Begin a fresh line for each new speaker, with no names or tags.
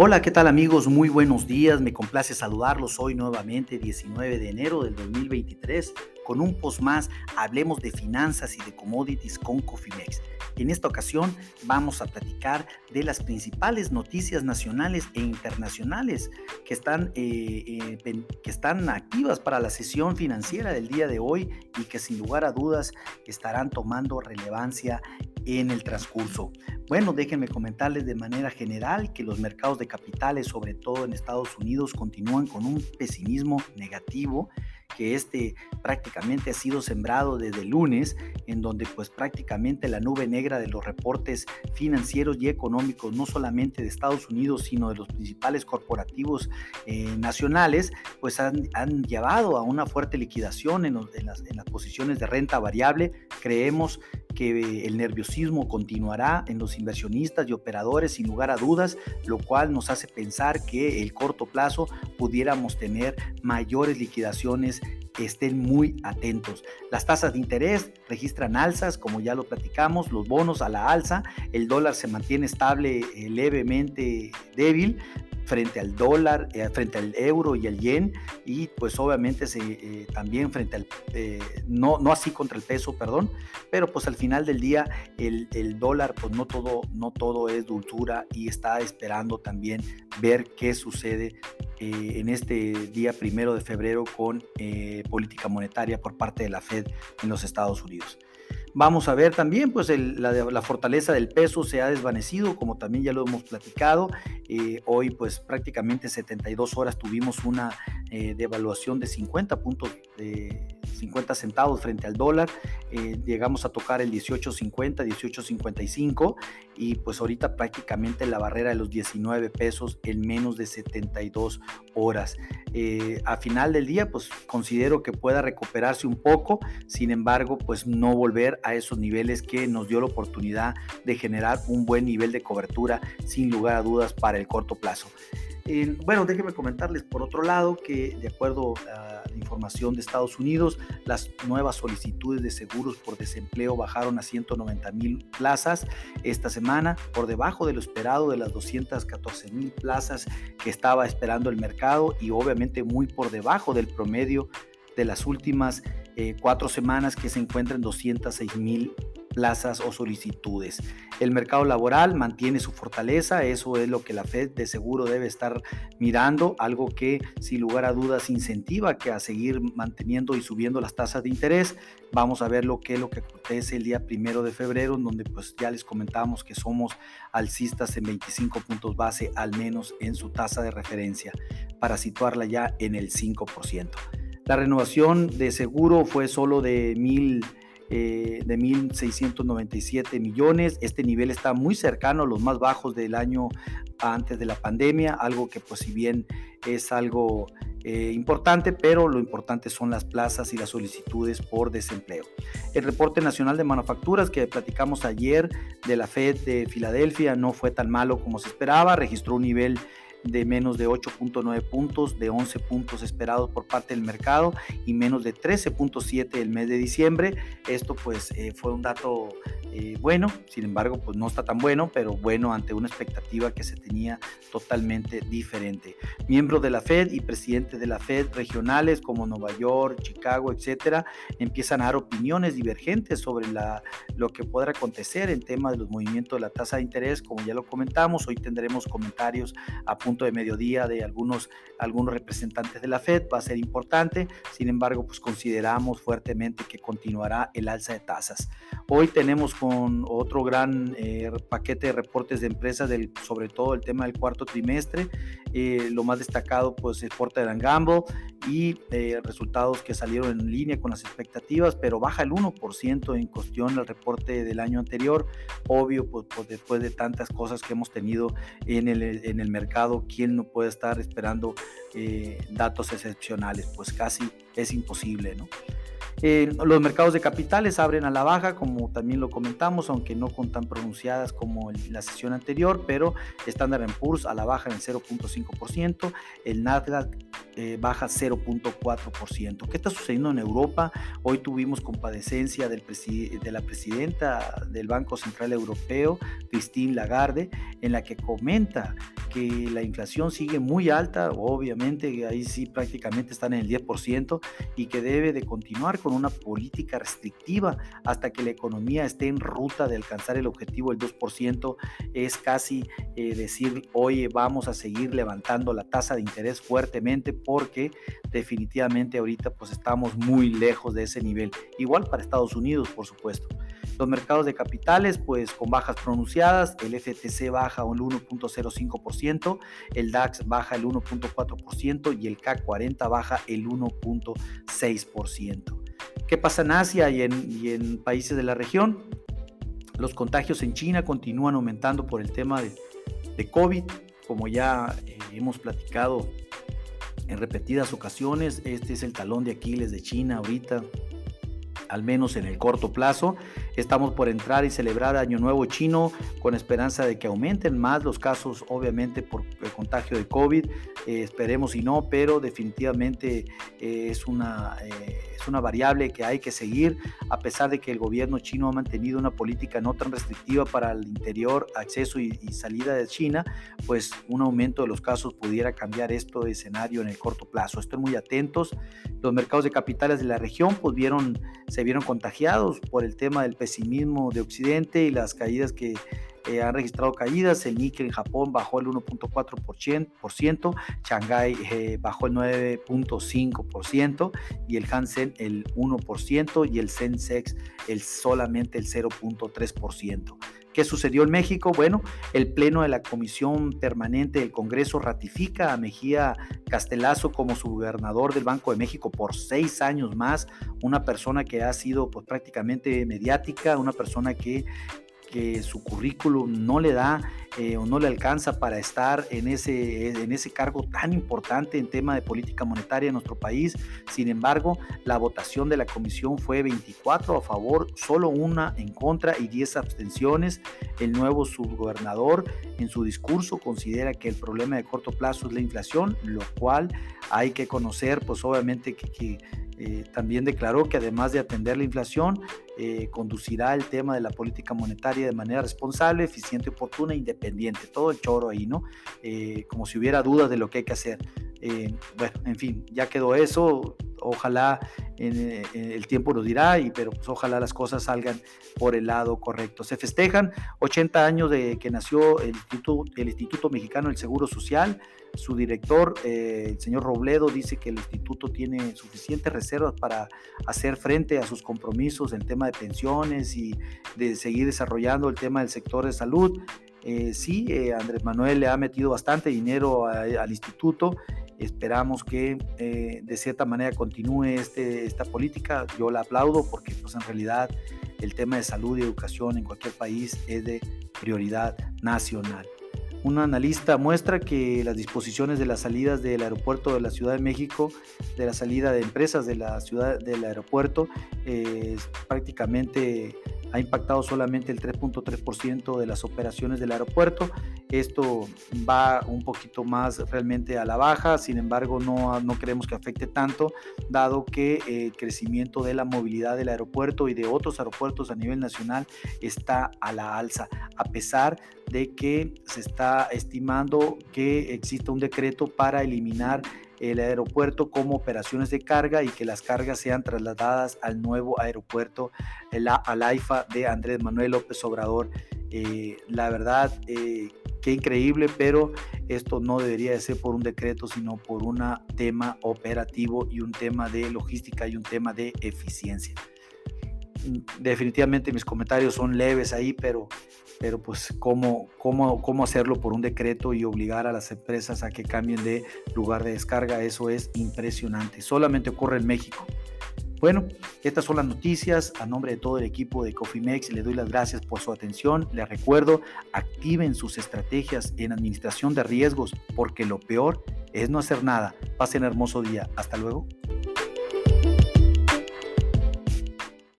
Hola, ¿qué tal amigos? Muy buenos días, me complace saludarlos hoy nuevamente, 19 de enero del 2023, con un post más, hablemos de finanzas y de commodities con Cofimex. En esta ocasión vamos a platicar de las principales noticias nacionales e internacionales que están, eh, eh, que están activas para la sesión financiera del día de hoy y que sin lugar a dudas estarán tomando relevancia en el transcurso. Bueno, déjenme comentarles de manera general que los mercados de capitales, sobre todo en Estados Unidos, continúan con un pesimismo negativo que este prácticamente ha sido sembrado desde lunes, en donde pues prácticamente la nube negra de los reportes financieros y económicos, no solamente de Estados Unidos, sino de los principales corporativos eh, nacionales, pues han, llevado a una fuerte liquidación en las posiciones de renta variable. Creemos que el nerviosismo continuará en los inversionistas y operadores sin lugar a dudas, lo cual nos hace pensar que el corto plazo pudiéramos tener mayores liquidaciones estén muy atentos. Las tasas de interés registran alzas, como ya lo platicamos, los bonos a la alza, el dólar se mantiene estable, eh, levemente débil, frente al dólar, eh, frente al euro y el yen y pues obviamente se, eh, también frente al, eh, no, no así contra el peso, perdón, pero pues al final del día el, el, dólar pues no todo, no todo es dulzura y está esperando también ver qué sucede en este día primero de febrero con política monetaria por parte de la Fed en los Estados Unidos. Vamos a ver también, pues la, fortaleza del peso se ha desvanecido, como también ya lo hemos platicado. Eh, hoy, pues prácticamente 72 horas tuvimos una eh, devaluación de 50 puntos de 50 centavos frente al dólar. Eh, llegamos a tocar el 18.50, 18.55 y pues ahorita prácticamente la barrera de los 19 pesos en menos de 72 horas. Eh, a final del día pues considero que pueda recuperarse un poco, sin embargo pues no volver a esos niveles que nos dio la oportunidad de generar un buen nivel de cobertura sin lugar a dudas para el corto plazo. Bueno, déjenme comentarles por otro lado que de acuerdo a la información de Estados Unidos, las nuevas solicitudes de seguros por desempleo bajaron a 190 mil plazas esta semana, por debajo de lo esperado de las 214 mil plazas que estaba esperando el mercado y obviamente muy por debajo del promedio de las últimas eh, cuatro semanas que se encuentra en 206 mil plazas o solicitudes. El mercado laboral mantiene su fortaleza, eso es lo que la Fed de seguro debe estar mirando, algo que sin lugar a dudas incentiva que a seguir manteniendo y subiendo las tasas de interés. Vamos a ver lo que es lo que acontece el día primero de febrero, en donde pues ya les comentamos que somos alcistas en 25 puntos base al menos en su tasa de referencia para situarla ya en el 5%. La renovación de seguro fue solo de mil eh, de 1.697 millones. Este nivel está muy cercano a los más bajos del año antes de la pandemia, algo que pues si bien es algo eh, importante, pero lo importante son las plazas y las solicitudes por desempleo. El reporte nacional de manufacturas que platicamos ayer de la Fed de Filadelfia no fue tan malo como se esperaba, registró un nivel de menos de 8.9 puntos, de 11 puntos esperados por parte del mercado y menos de 13.7 el mes de diciembre. Esto pues eh, fue un dato eh, bueno, sin embargo pues no está tan bueno, pero bueno ante una expectativa que se tenía totalmente diferente. Miembros de la Fed y presidentes de la Fed regionales como Nueva York, Chicago, etcétera, empiezan a dar opiniones divergentes sobre la, lo que podrá acontecer en tema de los movimientos de la tasa de interés, como ya lo comentamos, hoy tendremos comentarios a punto de mediodía de algunos, algunos representantes de la Fed, va a ser importante, sin embargo, pues consideramos fuertemente que continuará el alza de tasas. Hoy tenemos con otro gran eh, paquete de reportes de empresas, del, sobre todo el tema del cuarto trimestre, eh, lo más destacado pues es Porter Gamble y eh, resultados que salieron en línea con las expectativas, pero baja el 1% en cuestión al reporte del año anterior, obvio pues, pues, después de tantas cosas que hemos tenido en el, en el mercado ¿quién no puede estar esperando eh, datos excepcionales? Pues casi es imposible, ¿no? Eh, los mercados de capitales abren a la baja, como también lo comentamos, aunque no con tan pronunciadas como la sesión anterior, pero Standard Poor's a la baja en 0.5%, el Nasdaq eh, baja 0.4%. ¿Qué está sucediendo en Europa? Hoy tuvimos compadecencia del de la presidenta del Banco Central Europeo, Christine Lagarde, en la que comenta que la inflación sigue muy alta, obviamente, ahí sí prácticamente están en el 10%, y que debe de continuar con una política restrictiva hasta que la economía esté en ruta de alcanzar el objetivo del 2%. Es casi eh, decir, oye, vamos a seguir levantando la tasa de interés fuertemente porque definitivamente ahorita pues estamos muy lejos de ese nivel. Igual para Estados Unidos, por supuesto. Los mercados de capitales, pues con bajas pronunciadas, el FTC baja un 1.05%, el DAX baja el 1.4% y el CAC 40 baja el 1.6%. ¿Qué pasa en Asia y en, países de la región? Los contagios en China continúan aumentando por el tema de, COVID, como ya eh, hemos platicado en repetidas ocasiones. Este es el talón de Aquiles de China ahorita al menos en el corto plazo. Estamos por entrar y celebrar Año Nuevo Chino con esperanza de que aumenten más los casos, obviamente por el contagio de COVID. Eh, esperemos y no, pero definitivamente eh, es, una, eh, es una variable que hay que seguir, a pesar de que el gobierno chino ha mantenido una política no tan restrictiva para el interior, acceso y, salida de China, pues un aumento de los casos pudiera cambiar esto de escenario en el corto plazo. Estén muy atentos. Los mercados de capitales de la región pues vieron se vieron contagiados por el tema del pesimismo de Occidente y las caídas que eh, han registrado caídas. El Nikkei en Japón bajó el 1.4%, Shanghai eh, bajó el 9.5% y el Hansen el 1% y el Sensex el solamente el 0.3%. ¿Qué sucedió en México? Bueno, el Pleno de la Comisión Permanente del Congreso ratifica a Mejía Castelazo como su gobernador del Banco de México por seis años más, una persona que ha sido pues, prácticamente mediática, una persona que que su currículum no le da eh, o no le alcanza para estar en ese, en ese cargo tan importante en tema de política monetaria en nuestro país. Sin embargo, la votación de la comisión fue 24 a favor, solo una en contra y 10 abstenciones. El nuevo subgobernador en su discurso considera que el problema de corto plazo es la inflación, lo cual hay que conocer, pues obviamente que eh, también declaró que además de atender la inflación, eh, conducirá el tema de la política monetaria de manera responsable, eficiente, oportuna e independiente. Todo el choro ahí, ¿no? Eh, como si hubiera dudas de lo que hay que hacer. Bueno, en fin, ya quedó eso. Ojalá el tiempo nos dirá, y, pero pues, ojalá las cosas salgan por el lado correcto. Se festejan 80 años de que nació el Instituto, el Instituto Mexicano del Seguro Social. Su director, eh, el señor Robledo, dice que el instituto tiene suficientes reservas para hacer frente a sus compromisos en tema de pensiones y de seguir desarrollando el tema del sector de salud. Eh, sí, eh, Andrés Manuel le ha metido bastante dinero al instituto. Esperamos que de cierta manera continúe este, esta política. Yo la aplaudo porque pues, en realidad el tema de salud y educación en cualquier país es de prioridad nacional. Un analista muestra que las disposiciones de las salidas del aeropuerto de la Ciudad de México, de la salida de empresas de la ciudad del aeropuerto, eh, prácticamente ha impactado solamente el 3.3% de las operaciones del aeropuerto. Esto va un poquito más realmente a la baja, sin embargo no, no creemos que afecte tanto, dado que el crecimiento de la movilidad del aeropuerto y de otros aeropuertos a nivel nacional está a la alza, a pesar de que se está estimando que exista un decreto para eliminar el aeropuerto como operaciones de carga y que las cargas sean trasladadas al nuevo aeropuerto, al AIFA de Andrés Manuel López Obrador. Eh, la verdad, eh, qué increíble, pero esto no debería de ser por un decreto, sino por un tema operativo y un tema de logística y un tema de eficiencia. Definitivamente mis comentarios son leves ahí, pero pero pues cómo, cómo, cómo hacerlo por un decreto y obligar a las empresas a que cambien de lugar de descarga, eso es impresionante. Solamente ocurre en México. Bueno, estas son las noticias. A nombre de todo el equipo de Cofimex, le doy las gracias por su atención. Les recuerdo, activen sus estrategias en administración de riesgos, porque lo peor es no hacer nada. Pasen hermoso día. Hasta luego.